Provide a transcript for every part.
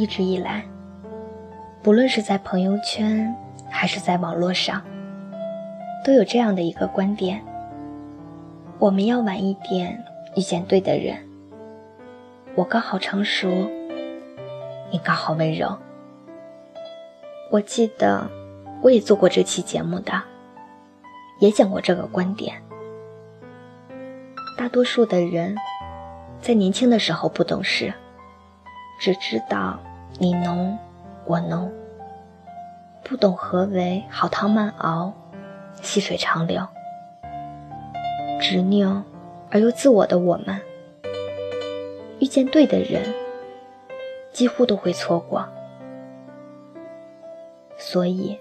一直以来，不论是在朋友圈还是在网络上，都有这样的一个观点：我们要晚一点遇见对的人。我刚好成熟，你刚好温柔。我记得我也做过这期节目的，也讲过这个观点。大多数的人在年轻的时候不懂事，只知道你浓我浓，不懂何为好汤慢熬，细水长流。执拗而又自我的我们，遇见对的人，几乎都会错过。所以，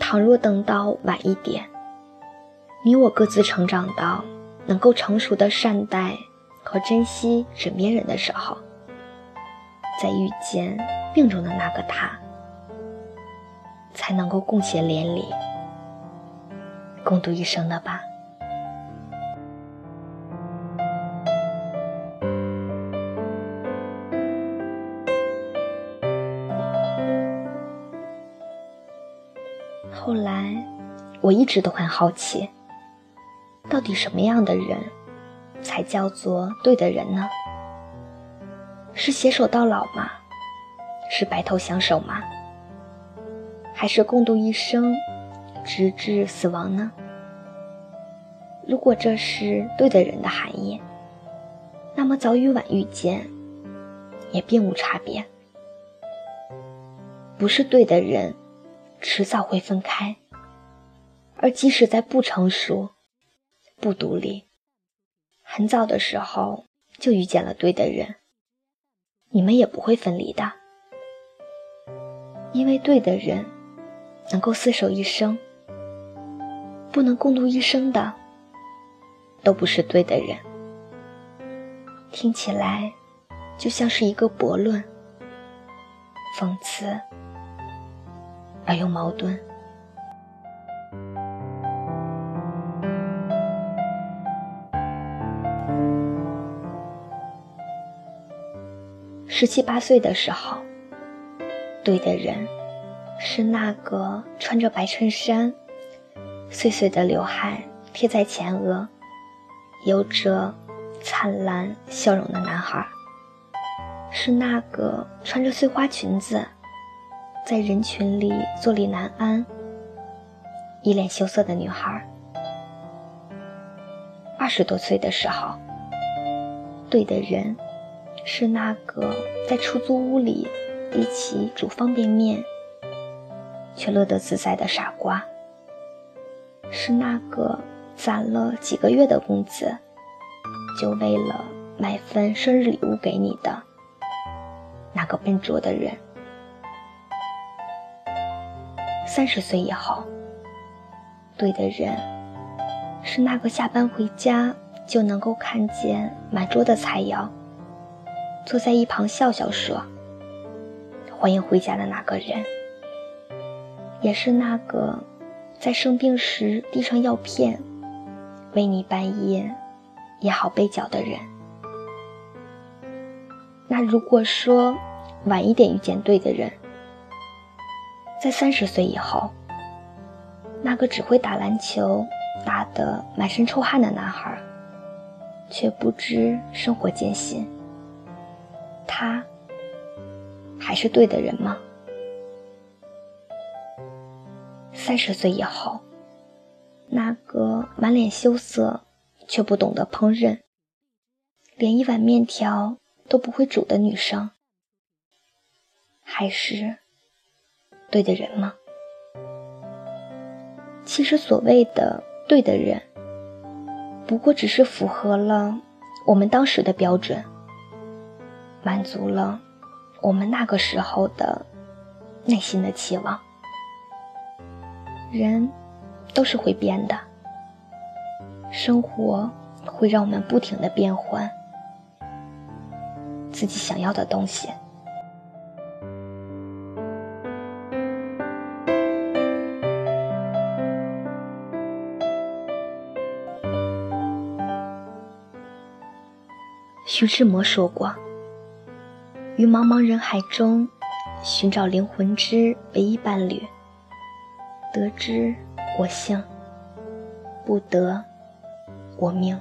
倘若等到晚一点，你我各自成长到。能够成熟的善待和珍惜枕边人的时候，再遇见命中的那个他，才能够共结连理，共度一生的吧。后来，我一直都很好奇。到底什么样的人，才叫做对的人呢？是携手到老吗？是白头相守吗？还是共度一生，直至死亡呢？如果这是对的人的含义，那么早与晚遇见，也并无差别。不是对的人，迟早会分开。而即使在不成熟，不独立，很早的时候就遇见了对的人，你们也不会分离的，因为对的人能够厮守一生，不能共度一生的，都不是对的人。听起来就像是一个驳论，讽刺而又矛盾。十七八岁的时候，对的人是那个穿着白衬衫、碎碎的刘海贴在前额、有着灿烂笑容的男孩，是那个穿着碎花裙子在人群里坐立难安、一脸羞涩的女孩。二十多岁的时候，对的人。是那个在出租屋里一起煮方便面，却乐得自在的傻瓜。是那个攒了几个月的工资，就为了买份生日礼物给你的那个笨拙的人。三十岁以后，对的人是那个下班回家就能够看见满桌的菜肴。坐在一旁笑笑说：“欢迎回家的那个人，也是那个在生病时递上药片，为你半夜也好被脚的人。那如果说晚一点遇见对的人，在三十岁以后，那个只会打篮球打得满身臭汗的男孩，却不知生活艰辛。”他还是对的人吗？三十岁以后，那个满脸羞涩却不懂得烹饪，连一碗面条都不会煮的女生，还是对的人吗？其实，所谓的对的人，不过只是符合了我们当时的标准。满足了我们那个时候的内心的期望。人都是会变的，生活会让我们不停的变换自己想要的东西。徐志摩说过。于茫茫人海中寻找灵魂之唯一伴侣。得之我幸，不得我命。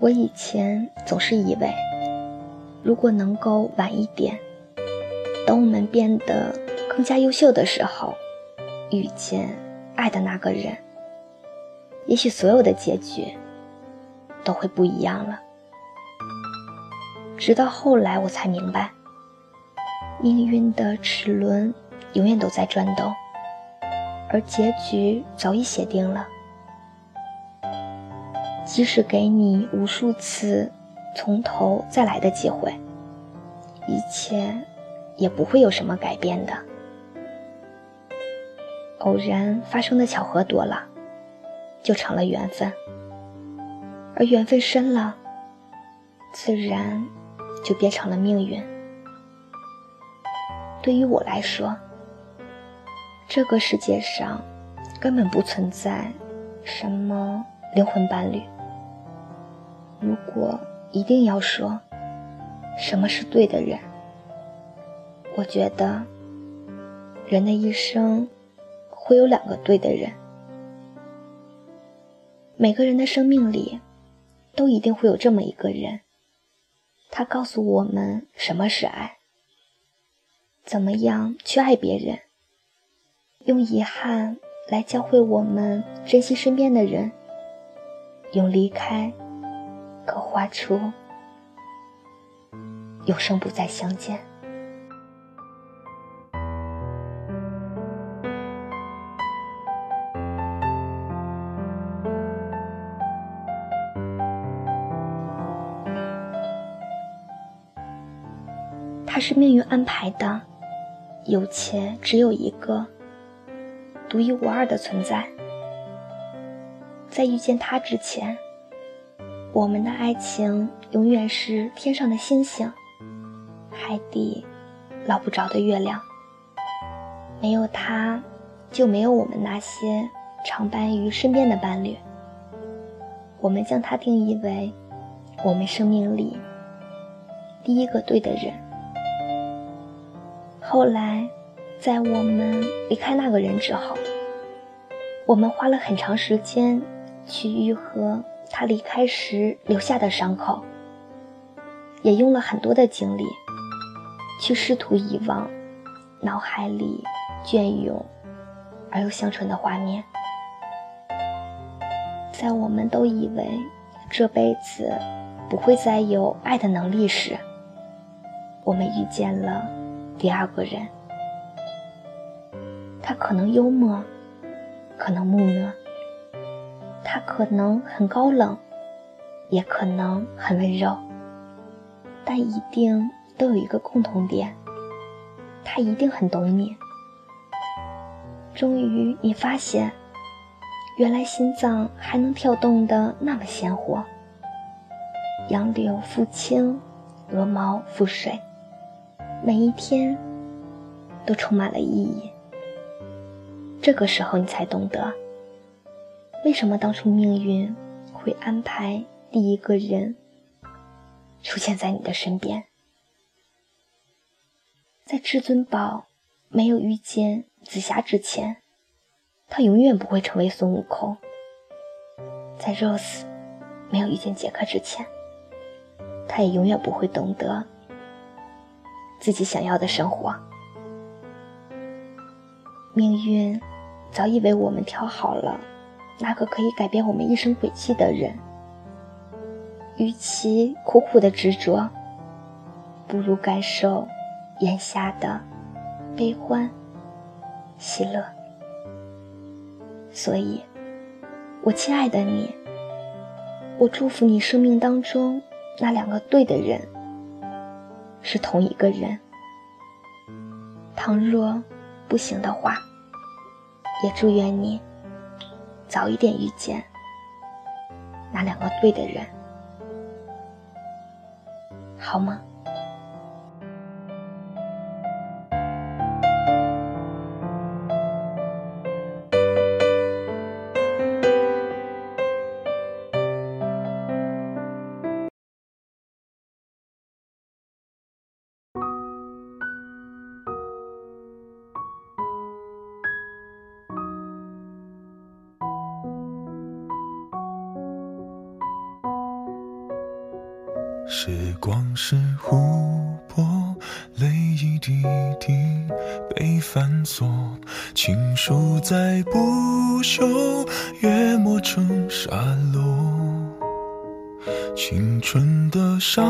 我以前总是以为，如果能够晚一点，等我们变得更加优秀的时候，遇见爱的那个人，也许所有的结局都会不一样了。直到后来，我才明白，命运的齿轮。永远都在转动，而结局早已写定了。即使给你无数次从头再来的机会，一切也不会有什么改变的。偶然发生的巧合多了，就成了缘分；而缘分深了，自然就变成了命运。对于我来说，这个世界上根本不存在什么灵魂伴侣。如果一定要说什么是对的人，我觉得人的一生会有两个对的人。每个人的生命里都一定会有这么一个人，他告诉我们什么是爱，怎么样去爱别人。用遗憾来教会我们珍惜身边的人，用离开刻画出永生不再相见。他是命运安排的，有且只有一个。独一无二的存在，在遇见他之前，我们的爱情永远是天上的星星，海底捞不着的月亮。没有他，就没有我们那些常伴于身边的伴侣。我们将他定义为我们生命里第一个对的人。后来。在我们离开那个人之后，我们花了很长时间去愈合他离开时留下的伤口，也用了很多的精力去试图遗忘脑海里隽永而又香醇的画面。在我们都以为这辈子不会再有爱的能力时，我们遇见了第二个人。他可能幽默，可能木讷，他可能很高冷，也可能很温柔，但一定都有一个共同点，他一定很懂你。终于，你发现，原来心脏还能跳动的那么鲜活。杨柳拂青，鹅毛拂水，每一天都充满了意义。这个时候，你才懂得，为什么当初命运会安排第一个人出现在你的身边。在至尊宝没有遇见紫霞之前，他永远不会成为孙悟空；在 Rose 没有遇见杰克之前，他也永远不会懂得自己想要的生活。命运。早已为我们挑好了那个可以改变我们一生轨迹的人。与其苦苦的执着，不如感受眼下的悲欢、喜乐。所以，我亲爱的你，我祝福你生命当中那两个对的人是同一个人。倘若不行的话，也祝愿你早一点遇见那两个对的人，好吗？时光是湖泊，泪一滴滴被反锁，情书在不朽，越磨成沙漏。青春的上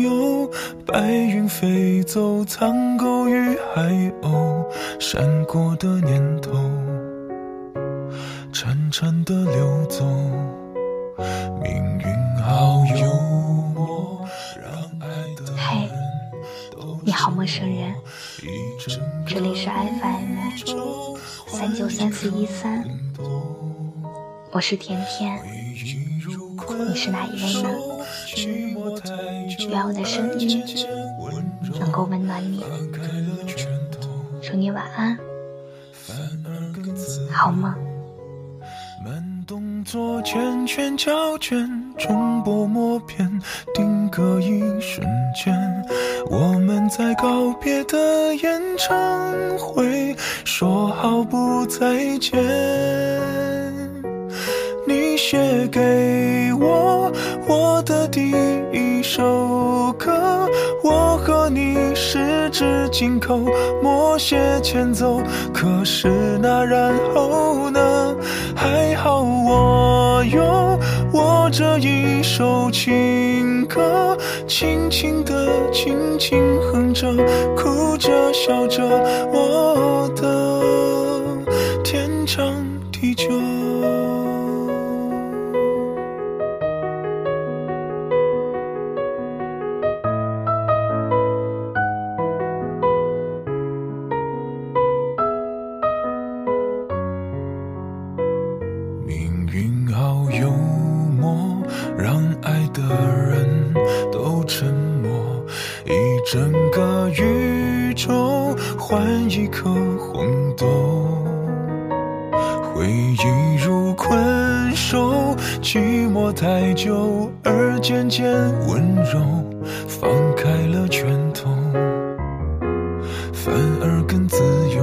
游，白云飞走，苍狗与海鸥，闪过的念头，潺潺的流走，命运陌生人，这里是 FM 三九三四一三，我是甜甜，你是哪一位呢？愿我的声音能够温暖你，祝你晚安，好梦。动作圈圈胶卷，重播默片，定格一瞬间。我们在告别的演唱会，说好不再见。你写给我我的第一首歌，我和你十指紧扣，默写前奏。可是那然后呢？我用我这一首情歌，轻轻的，轻轻哼着，哭着笑着，我的换一颗红豆，回忆如困兽，寂寞太久而渐渐温柔，放开了拳头，反而更自由。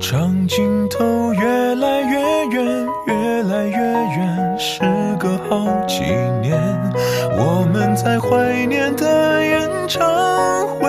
长镜头越来越远，越来越远，时隔好几年，我们在怀念的演。唱会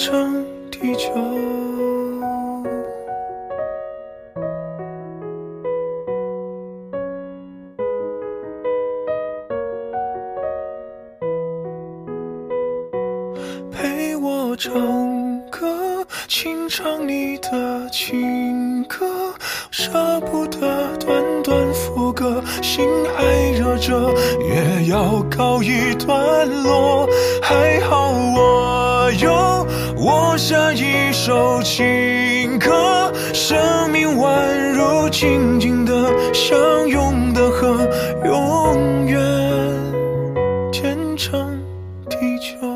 天长地久。陪我唱歌，轻唱你的情歌，舍不得短短副歌，心还热着，也要告一段落。还好我有我下一首情歌，生命宛如静静的相拥的河，永远天长地久。